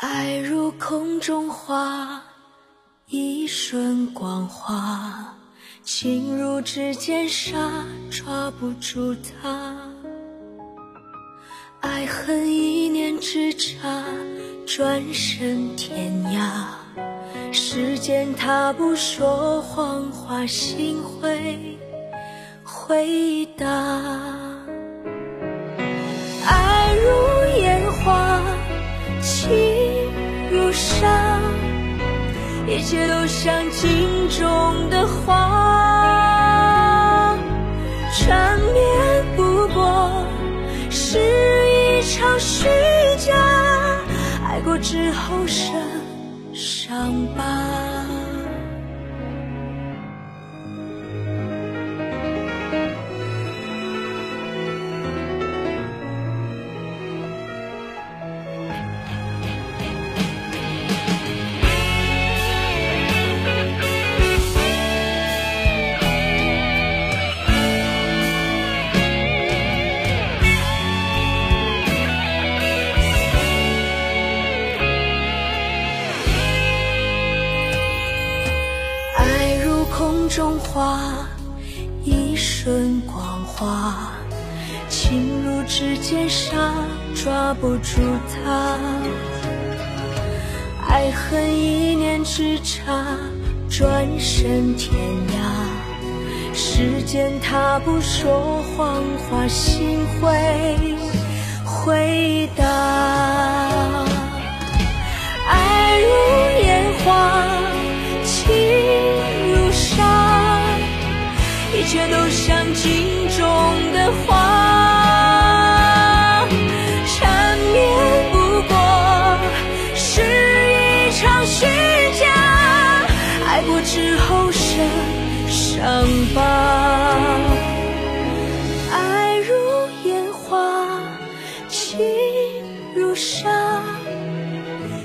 爱如空中花，一瞬光华，情如指尖沙，抓不住它。爱恨一念之差，转身天涯。时间它不说谎话，心会回答。忧伤，一切都像镜中的花，缠绵不过是一场虚假，爱过之后生伤疤。中花，一瞬光华，情如指尖沙，抓不住它。爱恨一念之差，转身天涯。时间它不说谎话，心会回答。一切都像镜中的花，缠绵不过是一场虚假。爱过之后，剩伤疤。爱如烟花，情如沙。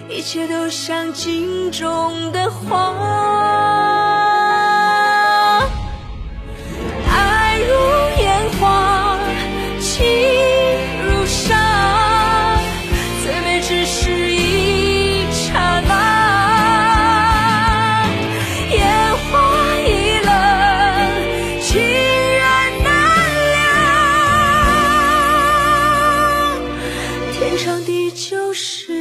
一切都像镜中的花。天长地久是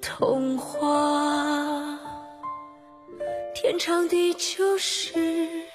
童话天长地久是